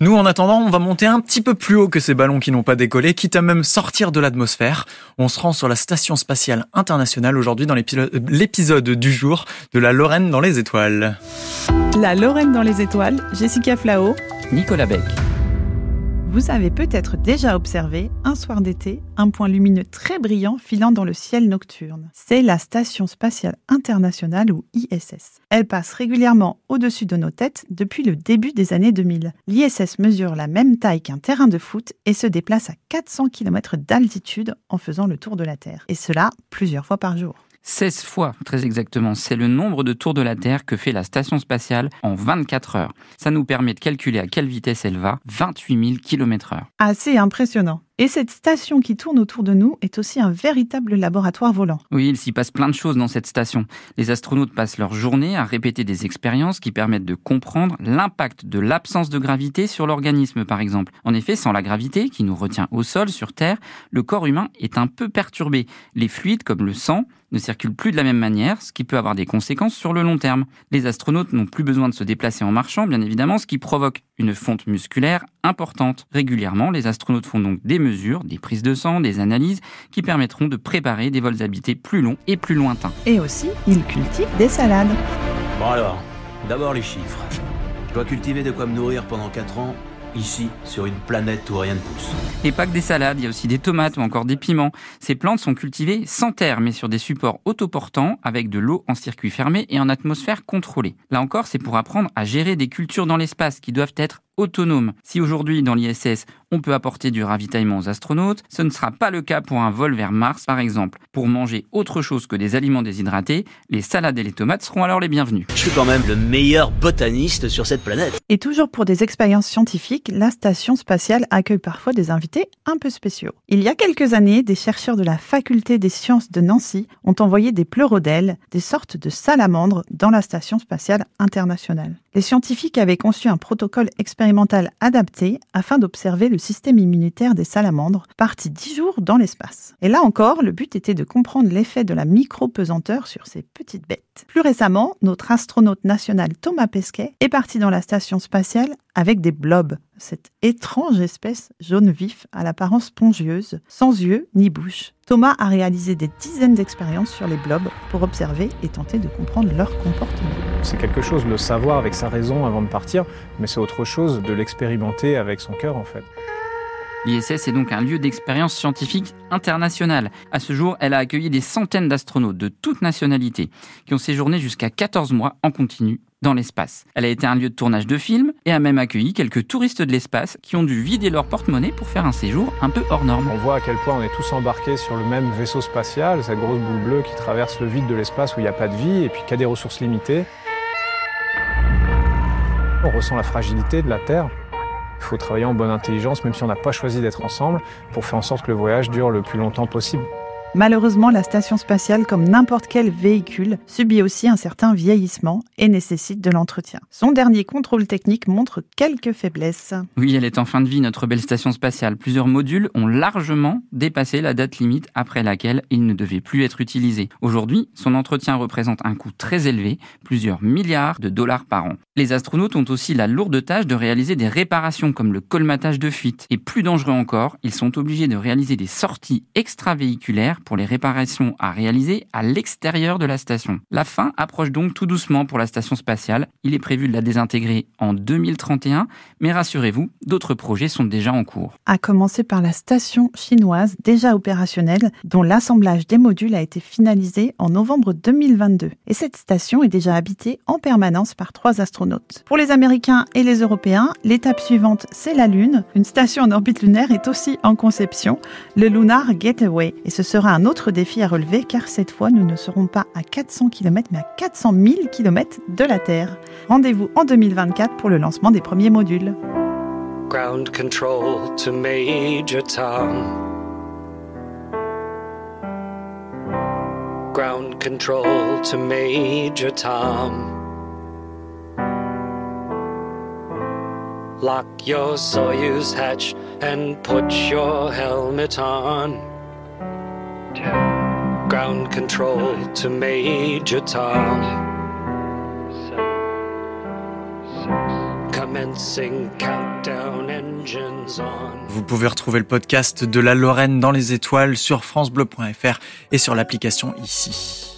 Nous, en attendant, on va monter un petit peu plus haut que ces ballons qui n'ont pas décollé, quitte à même sortir de l'atmosphère. On se rend sur la Station Spatiale Internationale aujourd'hui dans l'épisode du jour de la Lorraine dans les étoiles. La Lorraine dans les étoiles, Jessica Flao, Nicolas Beck. Vous avez peut-être déjà observé, un soir d'été, un point lumineux très brillant filant dans le ciel nocturne. C'est la Station spatiale internationale ou ISS. Elle passe régulièrement au-dessus de nos têtes depuis le début des années 2000. L'ISS mesure la même taille qu'un terrain de foot et se déplace à 400 km d'altitude en faisant le tour de la Terre. Et cela plusieurs fois par jour. 16 fois, très exactement. C'est le nombre de tours de la Terre que fait la station spatiale en 24 heures. Ça nous permet de calculer à quelle vitesse elle va, 28 000 km heure. Assez impressionnant. Et cette station qui tourne autour de nous est aussi un véritable laboratoire volant. Oui, il s'y passe plein de choses dans cette station. Les astronautes passent leur journée à répéter des expériences qui permettent de comprendre l'impact de l'absence de gravité sur l'organisme, par exemple. En effet, sans la gravité, qui nous retient au sol, sur Terre, le corps humain est un peu perturbé. Les fluides, comme le sang, ne circulent plus de la même manière, ce qui peut avoir des conséquences sur le long terme. Les astronautes n'ont plus besoin de se déplacer en marchant, bien évidemment, ce qui provoque une fonte musculaire importante. Régulièrement, les astronautes font donc des mesures, des prises de sang, des analyses qui permettront de préparer des vols habités plus longs et plus lointains. Et aussi, ils cultivent des salades. Bon alors, d'abord les chiffres. Je dois cultiver de quoi me nourrir pendant 4 ans ici, sur une planète où rien ne pousse. Et pas que des salades, il y a aussi des tomates ou encore des piments. Ces plantes sont cultivées sans terre, mais sur des supports autoportants, avec de l'eau en circuit fermé et en atmosphère contrôlée. Là encore, c'est pour apprendre à gérer des cultures dans l'espace qui doivent être autonome. Si aujourd'hui dans l'ISS on peut apporter du ravitaillement aux astronautes, ce ne sera pas le cas pour un vol vers Mars par exemple. Pour manger autre chose que des aliments déshydratés, les salades et les tomates seront alors les bienvenus. Je suis quand même le meilleur botaniste sur cette planète. Et toujours pour des expériences scientifiques, la station spatiale accueille parfois des invités un peu spéciaux. Il y a quelques années, des chercheurs de la faculté des sciences de Nancy ont envoyé des pleurodèles, des sortes de salamandres, dans la station spatiale internationale. Les scientifiques avaient conçu un protocole expérimental adapté afin d'observer le système immunitaire des salamandres, partis dix jours dans l'espace. Et là encore, le but était de comprendre l'effet de la micro-pesanteur sur ces petites bêtes. Plus récemment, notre astronaute national Thomas Pesquet est parti dans la station spatiale avec des blobs, cette étrange espèce jaune vif à l'apparence spongieuse, sans yeux ni bouche. Thomas a réalisé des dizaines d'expériences sur les blobs pour observer et tenter de comprendre leur comportement. C'est quelque chose de le savoir avec sa raison avant de partir, mais c'est autre chose de l'expérimenter avec son cœur en fait. L'ISS est donc un lieu d'expérience scientifique internationale. À ce jour, elle a accueilli des centaines d'astronautes de toutes nationalités qui ont séjourné jusqu'à 14 mois en continu dans l'espace. Elle a été un lieu de tournage de films et a même accueilli quelques touristes de l'espace qui ont dû vider leur porte-monnaie pour faire un séjour un peu hors norme. On voit à quel point on est tous embarqués sur le même vaisseau spatial, cette grosse boule bleue qui traverse le vide de l'espace où il n'y a pas de vie et puis qui a des ressources limitées. On ressent la fragilité de la Terre. Il faut travailler en bonne intelligence, même si on n'a pas choisi d'être ensemble, pour faire en sorte que le voyage dure le plus longtemps possible. Malheureusement, la station spatiale, comme n'importe quel véhicule, subit aussi un certain vieillissement et nécessite de l'entretien. Son dernier contrôle technique montre quelques faiblesses. Oui, elle est en fin de vie, notre belle station spatiale. Plusieurs modules ont largement dépassé la date limite après laquelle ils ne devaient plus être utilisés. Aujourd'hui, son entretien représente un coût très élevé, plusieurs milliards de dollars par an. Les astronautes ont aussi la lourde tâche de réaliser des réparations comme le colmatage de fuite. Et plus dangereux encore, ils sont obligés de réaliser des sorties extravéhiculaires pour les réparations à réaliser à l'extérieur de la station. La fin approche donc tout doucement pour la station spatiale. Il est prévu de la désintégrer en 2031, mais rassurez-vous, d'autres projets sont déjà en cours. À commencer par la station chinoise déjà opérationnelle, dont l'assemblage des modules a été finalisé en novembre 2022. Et cette station est déjà habitée en permanence par trois astronautes. Pour les Américains et les Européens, l'étape suivante, c'est la Lune. Une station en orbite lunaire est aussi en conception, le Lunar Gateway. Et ce sera un autre défi à relever car cette fois nous ne serons pas à 400 km mais à 400 000 km de la Terre. Rendez-vous en 2024 pour le lancement des premiers modules. Ground control to Major Tom. Ground control to Major Tom. Lock your Soyuz hatch and put your helmet on. Ground control to Major commencing countdown engines on. Vous pouvez retrouver le podcast de la Lorraine dans les étoiles sur francebleu.fr et sur l'application ici.